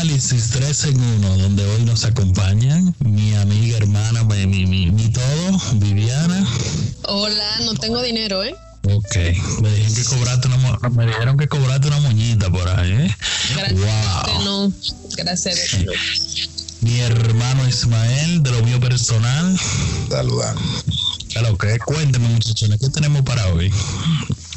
Análisis 3 en 1, donde hoy nos acompañan mi amiga, hermana, mi, mi, mi, mi todo, Viviana. Hola, no tengo dinero, ¿eh? Ok, me dijeron que cobraste una, me dijeron que cobraste una moñita por ahí, ¿eh? Gracias Wow. que no. Gracias a Dios. Mi hermano Ismael, de lo mío personal. Saludando. Claro, que cuénteme, muchachones, ¿qué tenemos para hoy?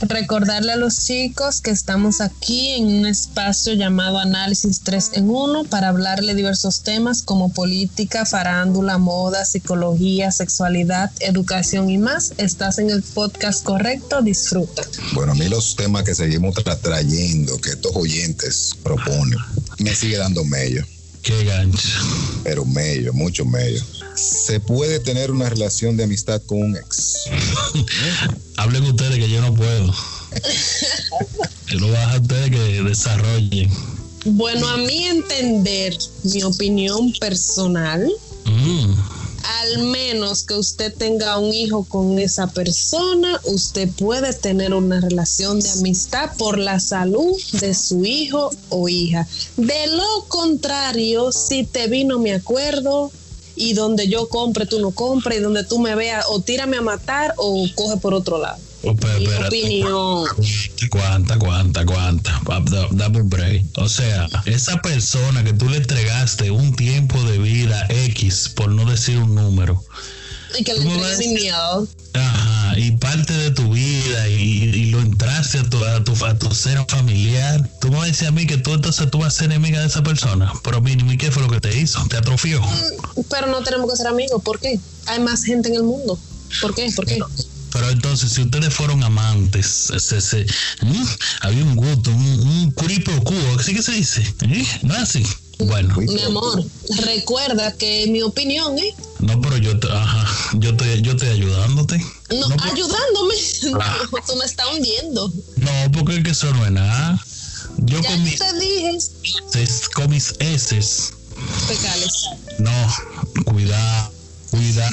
Recordarle a los chicos que estamos aquí en un espacio llamado Análisis 3 en 1 para hablarle diversos temas como política, farándula, moda, psicología, sexualidad, educación y más. Estás en el podcast correcto, disfruta. Bueno, a mí los temas que seguimos tra- trayendo, que estos oyentes proponen, me sigue dando mello, Qué gancho. pero mello, mucho mello. ¿Se puede tener una relación de amistad con un ex? Hablen ustedes que yo no puedo. Yo lo bajo a ustedes que desarrollen. Bueno, a mi entender, mi opinión personal, Mm, al menos que usted tenga un hijo con esa persona, usted puede tener una relación de amistad por la salud de su hijo o hija. De lo contrario, si te vino mi acuerdo y donde yo compre tú no compres y donde tú me veas o tírame a matar o coge por otro lado. oh, pero Mi espérate. opinión. Cuánta. Pa- da- Dame un break. O sea, esa persona que tú le entregaste un tiempo de vida X, por no decir un número, Y que le ¿Cómo entregue ves? mi y parte de tu vida y, y lo entraste a tu, a tu, a tu ser familiar. Tú me vas a decir a mí que tú entonces tú vas a ser enemiga de esa persona. Pero mínimo, ¿y qué fue lo que te hizo? Te atrofió. Pero no tenemos que ser amigos. ¿Por qué? Hay más gente en el mundo. ¿Por qué? ¿Por qué? Pero entonces, si ustedes fueron amantes, se, se- ¿mm? había un gusto, un, un curipo cubo, ¿así que se dice? ¿Eh? ¿No es así? Bueno, Mi amor, recuerda que mi opinión, ¿eh? No, pero yo, te- ajá, yo estoy, yo estoy ayudándote. No, ayudándome. Ah. No, tú me estás hundiendo. No, porque es que eso no es nada. Yo Ya con yo mis, te dije, es- con mis heces, pecales. no, cuidado, cuidado.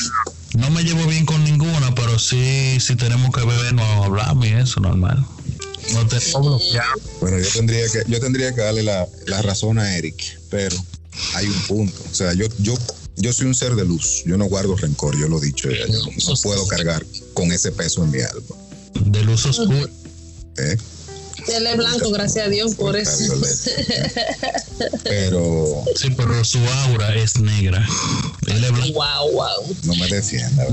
No me llevo bien con ninguna, pero sí, si tenemos que beber, no hablamos y eso, normal. No te. Bueno, yo tendría que, yo tendría que darle la, la razón a Eric, pero hay un punto. O sea, yo, yo, yo soy un ser de luz. Yo no guardo rencor, yo lo he dicho ya. Yo no, no puedo cargar con ese peso en mi alma. De luz oscura. ¿eh? Él es blanco, gracias a Dios por eso. Pero Sí, pero su aura es negra. Él es blanco, Wow, wow. no me defienda,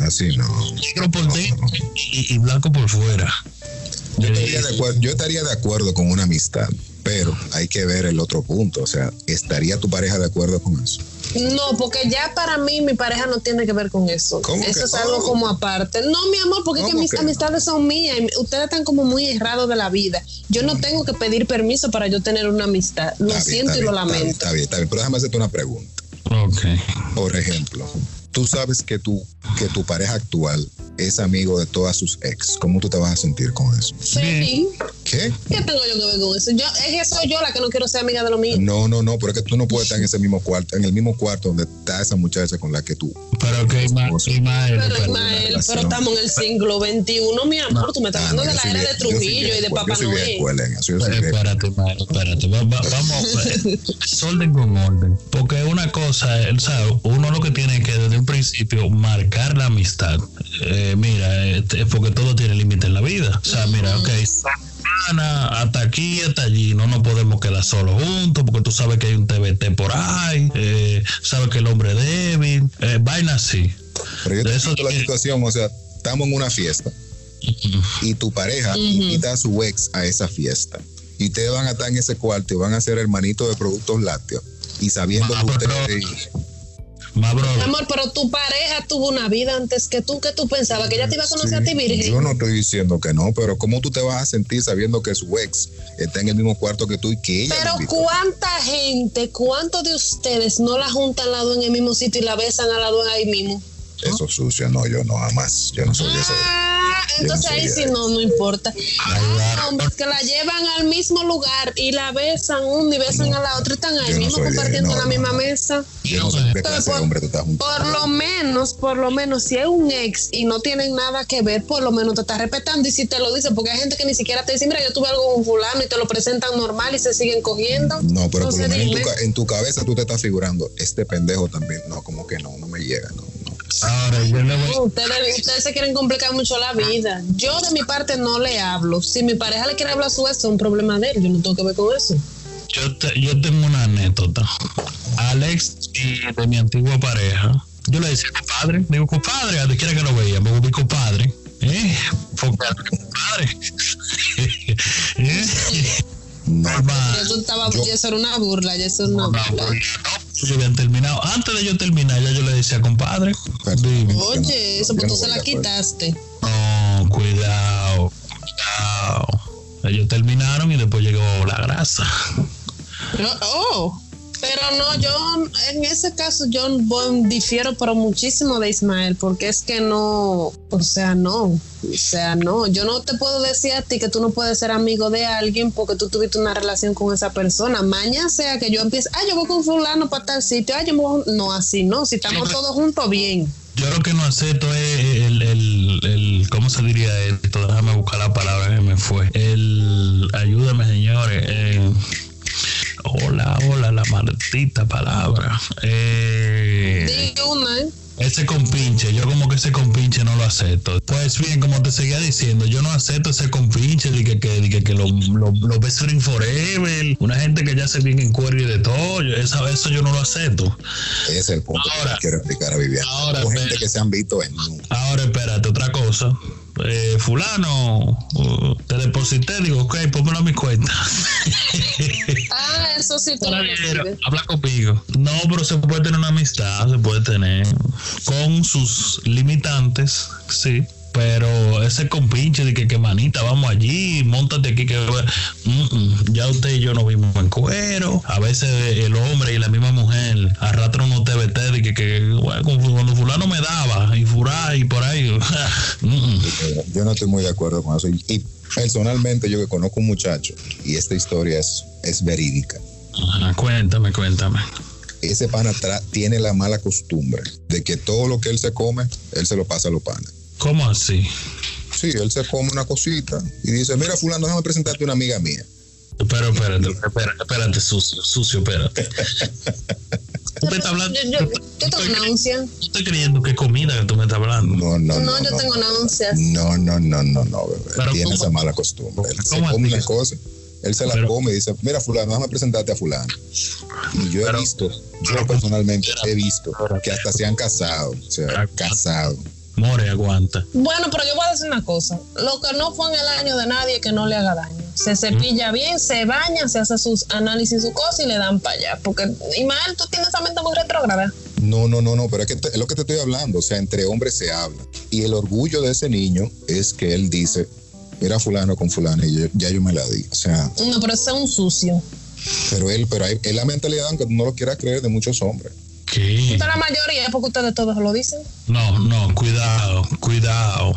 así no. negro por dentro y, y blanco por fuera. Yo estaría, de acuerdo, yo estaría de acuerdo con una amistad, pero hay que ver el otro punto. O sea, ¿estaría tu pareja de acuerdo con eso? No, porque ya para mí mi pareja no tiene que ver con eso. ¿Cómo eso que es algo como aparte. No, mi amor, porque es que ¿Cómo mis que no? amistades son mías y ustedes están como muy errados de la vida. Yo no tengo que pedir permiso para yo tener una amistad. Lo Está siento y lo bien, lamento. Está bien, está bien. Pero déjame hacerte una pregunta. Ok. Por ejemplo, tú sabes que tu, que tu pareja actual es amigo de todas sus ex. ¿Cómo tú te vas a sentir con eso? Sí. ¿Qué? ¿Qué tengo yo que ver con eso? Yo, es que soy yo la que no quiero ser amiga de lo mío. No, no, no, pero es que tú no puedes estar en ese mismo cuarto, en el mismo cuarto donde está esa muchacha con la que tú. Pero que Ismael, Pero pero- Ismael, relación. pero estamos en el siglo XXI, mi amor. Tú me estás Ah, hablando no, de la era de Trujillo y de Papá Yo soy vieja Noel. escuela en eso. Yo soy viejo. Espérate, Ismael, espérate. Va- va- vamos, orden con orden. Porque una cosa, o sea, uno lo que tiene que desde un principio marcar la amistad. Eh, mira, eh, porque todo tiene límite en la vida. O sea, mira, ok, Hasta aquí, hasta allí, no nos podemos quedar solos juntos, porque tú sabes que hay un TBT por ahí, eh, sabes que el hombre es débil, eh, vaina así. Pero yo te eso la que- situación, o sea, estamos en una fiesta y tu pareja invita a su ex a esa fiesta. Y ustedes van a estar en ese cuarto y van a ser hermanitos de productos lácteos. Y sabiendo Ah, que pero- ustedes... Más Amor, pero tu pareja tuvo una vida antes que tú, que tú pensabas que ella te iba a conocer Sí, a ti virgen. Yo no estoy diciendo que no, pero ¿cómo tú te vas a sentir sabiendo que su ex está en el mismo cuarto que tú y que ella Pero cuánta gente, cuántos de ustedes no la juntan al lado en el mismo sitio y la besan al lado ahí mismo. Eso es sucio, no, yo no, jamás. Yo no soy de. Ah, entonces ahí sí no, no importa. Hay hombres que la llevan al mismo lugar y la besan uno y besan a la otra, están ahí mismo compartiendo en la misma mesa. por, lo menos, por lo menos, si es un ex y no tienen nada que ver, por lo menos te está respetando y si te lo dice, porque hay gente que ni siquiera te dice, mira, yo tuve algo con fulano y te lo presentan normal y se siguen cogiendo. No, pero por lo menos en tu, en tu cabeza tú te estás figurando, este pendejo también, no, como que no, no me llega, no. Ahora, ustedes, se quieren complicar mucho la vida. Yo de mi parte no le hablo. Si mi pareja le quiere hablar a su vez, es un problema de él. Yo no tengo que ver con eso. Yo, yo tengo una anécdota. Alex y de mi antigua pareja, yo le decía compadre, digo compadre, a quiera que lo veía, me voy compadre. ¿Eh? compadre. ¿Eh? Normal. Eso, estaba, eso era una burla, eso era una burla yo habían terminado. Antes de yo terminar, ya yo le decía, compadre. Oye, eso pues tú se la quitaste. No, cuidado, cuidado. Ellos terminaron y después llegó la grasa. oh. Pero no, yo en ese caso yo difiero pero muchísimo de Ismael, porque es que no, o sea, no, o sea, no, yo no te puedo decir a ti que tú no puedes ser amigo de alguien porque tú tuviste una relación con esa persona. Mañana sea que yo empiece, ah, yo voy con fulano para tal sitio, ah, yo voy, no, así no, si estamos todos juntos, bien. Yo lo que no acepto es el, el, el, ¿cómo se diría esto? Déjame buscar la palabra que me fue. El, ayúdame señores, eh, Hola, hola, la maldita palabra. Eh, una, ¿eh? Ese compinche, yo como que ese compinche no lo acepto. Pues bien, como te seguía diciendo, yo no acepto ese compinche de que, que, que, lo, lo, lo forever, una gente que ya se viene en cuero y de todo, eso, eso yo no lo acepto. Ese es el punto que quiero explicar a Viviana. Ahora, gente que se han visto en... Ahora, espérate, otra cosa eh, fulano, uh, te deposité, digo, ok, pónmelo a mi cuenta. ah, eso sí, tú Habla conmigo. No, pero se puede tener una amistad, se puede tener con sus limitantes, sí pero ese compinche de que, que manita, vamos allí, montate aquí, que ya usted y yo nos vimos en cuero. A veces el hombre y la misma mujer arrastran unos TBT de que, que cuando fulano me daba y furá y por ahí. yo no estoy muy de acuerdo con eso. Y, personalmente yo que conozco un muchacho y esta historia es, es verídica. cuéntame, cuéntame ese pana tiene la mala costumbre de que todo lo que él se come, él se lo pasa a los panas. ¿Cómo así? Sí, él se come una cosita y dice, mira fulano, déjame presentarte una amiga mía. Pero espérate, espérate, espérate, sucio, sucio, espérate. ¿Tú me estás hablando? Yo, yo, yo tengo náuseas. ¿Tú estás creyendo qué comida que tú me estás hablando? No, no, no. No, yo tengo náuseas. No, no, no, no, no, bebé. Pero Tiene esa mala costumbre. Él se come una cosa. Él se la come y dice, mira fulano, déjame presentarte a fulano. Y yo he visto, yo personalmente he visto que hasta se han casado, o sea, casado More aguanta. Bueno, pero yo voy a decir una cosa. Lo que no fue en el año de nadie que no le haga daño. Se cepilla bien, se baña, se hace sus análisis, su cosa y le dan para allá. Porque, Imael, tú tienes esa mente muy retrógrada. No, no, no, no, pero es que es lo que te estoy hablando. O sea, entre hombres se habla. Y el orgullo de ese niño es que él dice, mira fulano con fulano y ya yo me la di. O sea... No, pero ese es un sucio. Pero él, pero hay, es la mentalidad, aunque tú no lo quieras creer, de muchos hombres. ¿Qué? la mayoría es porque ustedes todos lo dicen. No, no, cuidado, cuidado.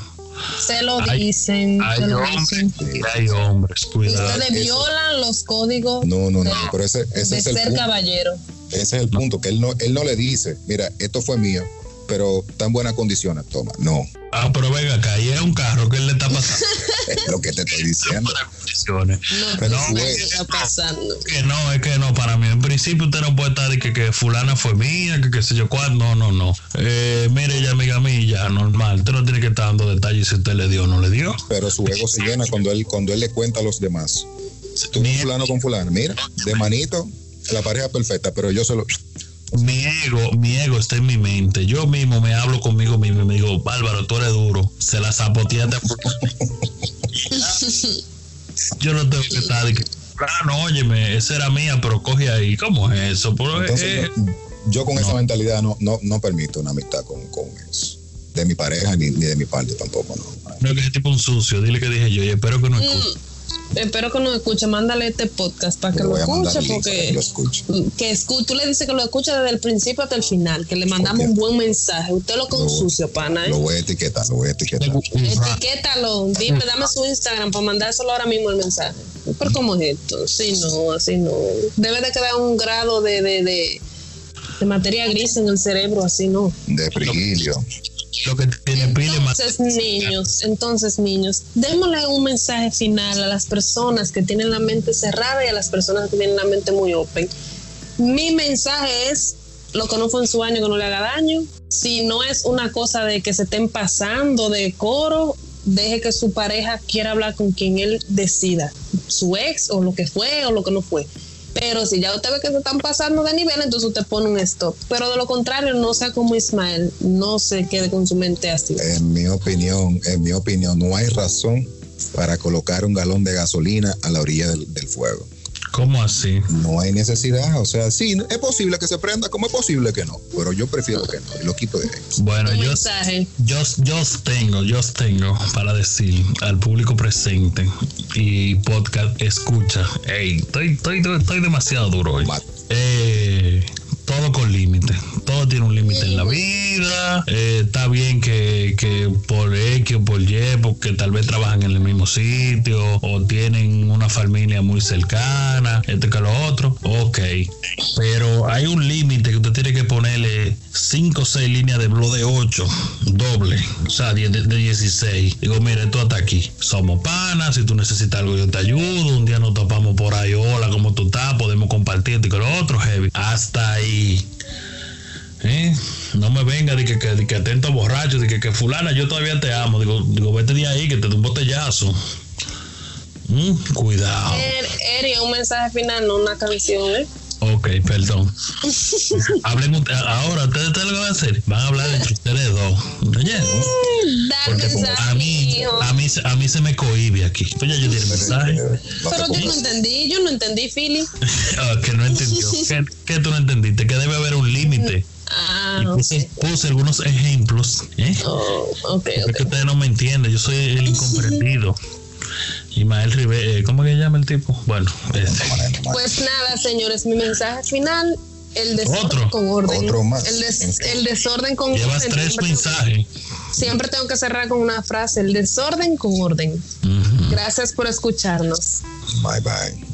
Se lo dicen. Hay, se lo hombres, dicen. hay hombres, cuidado. Ustedes violan los códigos. No, no, no, pero ese, ese de es el ser punto. caballero. Ese es el punto, que él no, él no le dice, mira, esto fue mío, pero tan buenas condiciones, toma. No. Ah, pero venga acá, ahí es un carro que él le está pasando. es lo que te estoy diciendo. No, pero no, ¿qué está pasando? Que no, es que no, para mí en principio usted no puede estar de que, que fulana fue mía, que qué sé yo cuál, no, no, no. Eh, mire, ya amiga mía, normal, usted no tiene que estar dando detalles si usted le dio o no le dio. Pero su ego se llena cuando él, cuando él le cuenta a los demás. Tú fulano con fulano, mira, de manito, la pareja perfecta, pero yo solo mi ego, mi ego está en mi mente. Yo mismo me hablo conmigo mismo y me digo, Bárbaro, tú eres duro. Se la zapoteaste. Yo no tengo que estar ah, no, óyeme, esa era mía, pero coge ahí. ¿Cómo es eso? Entonces, eh, yo, yo, con no. esa mentalidad no, no, no permito una amistad con, con eso. De mi pareja ni, ni, de mi parte tampoco, no. No, que ese tipo un sucio. Dile que dije yo y espero que no escuche. Espero que nos escuche. Mándale este podcast para que lo escuche, porque que lo escuche. que escu- tú le dices que lo escuche desde el principio hasta el final, que le mandamos un buen mensaje. Usted lo con Lo- sucio, pana. ¿eh? Lo voy a etiquetar, lo voy a etiquetar. Etiquétalo, dime, dame su Instagram para mandárselo ahora mismo el mensaje. Pero ¿cómo es esto? Sí, no, así no. Debe de quedar un grado de, de, de, de materia gris en el cerebro, así no. De Frigilio. Entonces, niños, entonces, niños, démosle un mensaje final a las personas que tienen la mente cerrada y a las personas que tienen la mente muy open. Mi mensaje es, lo que no fue en su año, que no le haga daño. Si no es una cosa de que se estén pasando de coro, deje que su pareja quiera hablar con quien él decida, su ex o lo que fue o lo que no fue. Pero si ya usted ve que se están pasando de nivel, entonces usted pone un stop. Pero de lo contrario, no sea como Ismael, no se quede con su mente así. En mi opinión, en mi opinión, no hay razón para colocar un galón de gasolina a la orilla del, del fuego. ¿Cómo así? No hay necesidad. O sea, sí, es posible que se prenda, como es posible que no. Pero yo prefiero que no. Y lo quito de ahí. Bueno, yo, yo, yo tengo, yo tengo para decir al público presente y podcast escucha. Ey, estoy, estoy, estoy demasiado duro hoy. Eh, todo con límite. Todo tiene un límite en la vida. Eh, está bien que, que por X o por Y, porque tal vez trabajan en el mismo sitio o tienen una familia muy cercana, esto que lo otro. Ok. Pero hay un límite que usted tiene que ponerle 5 o 6 líneas de blog de 8, doble, o sea, 10 de, de 16. Digo, mire, esto hasta aquí. Somos panas, si tú necesitas algo, yo te ayudo. Un día nos topamos por ahí, hola, ¿cómo tú estás? Podemos compartir esto que lo otro, heavy. Hasta ahí. ¿Eh? No me venga de que, que, de que atento borracho, de que, que fulana, yo todavía te amo. Digo, digo, vete de ahí, que te dé un botellazo. Mm, cuidado. Er- Eri, un mensaje final, no una canción, ¿eh? Ok, perdón. Hablen ahora, ustedes, ustedes lo que van a hacer, van a hablar entre ustedes dos. Oye, Dar porque como mensaje, a mí, a mí, a mí se me cohibe aquí. Pues ya yo tiene mensaje. No te Pero yo no entendí, yo no entendí, Philly. Ah, que no entendió. ¿Qué, qué tú no entendiste? Que debe haber un límite. Ah, puse, puse algunos ejemplos. ¿eh? Oh, ok, Es ok. que ustedes no me entienden, yo soy el incomprendido. Ismael Rivera, ¿cómo que se llama el tipo? Bueno, ese. Pues nada, señores, mi mensaje final, el desorden Otro. con orden. Otro más. El, des- el desorden con llevas orden. tres Siempre- mensajes. Siempre tengo que cerrar con una frase, el desorden con orden. Gracias por escucharnos. Bye bye.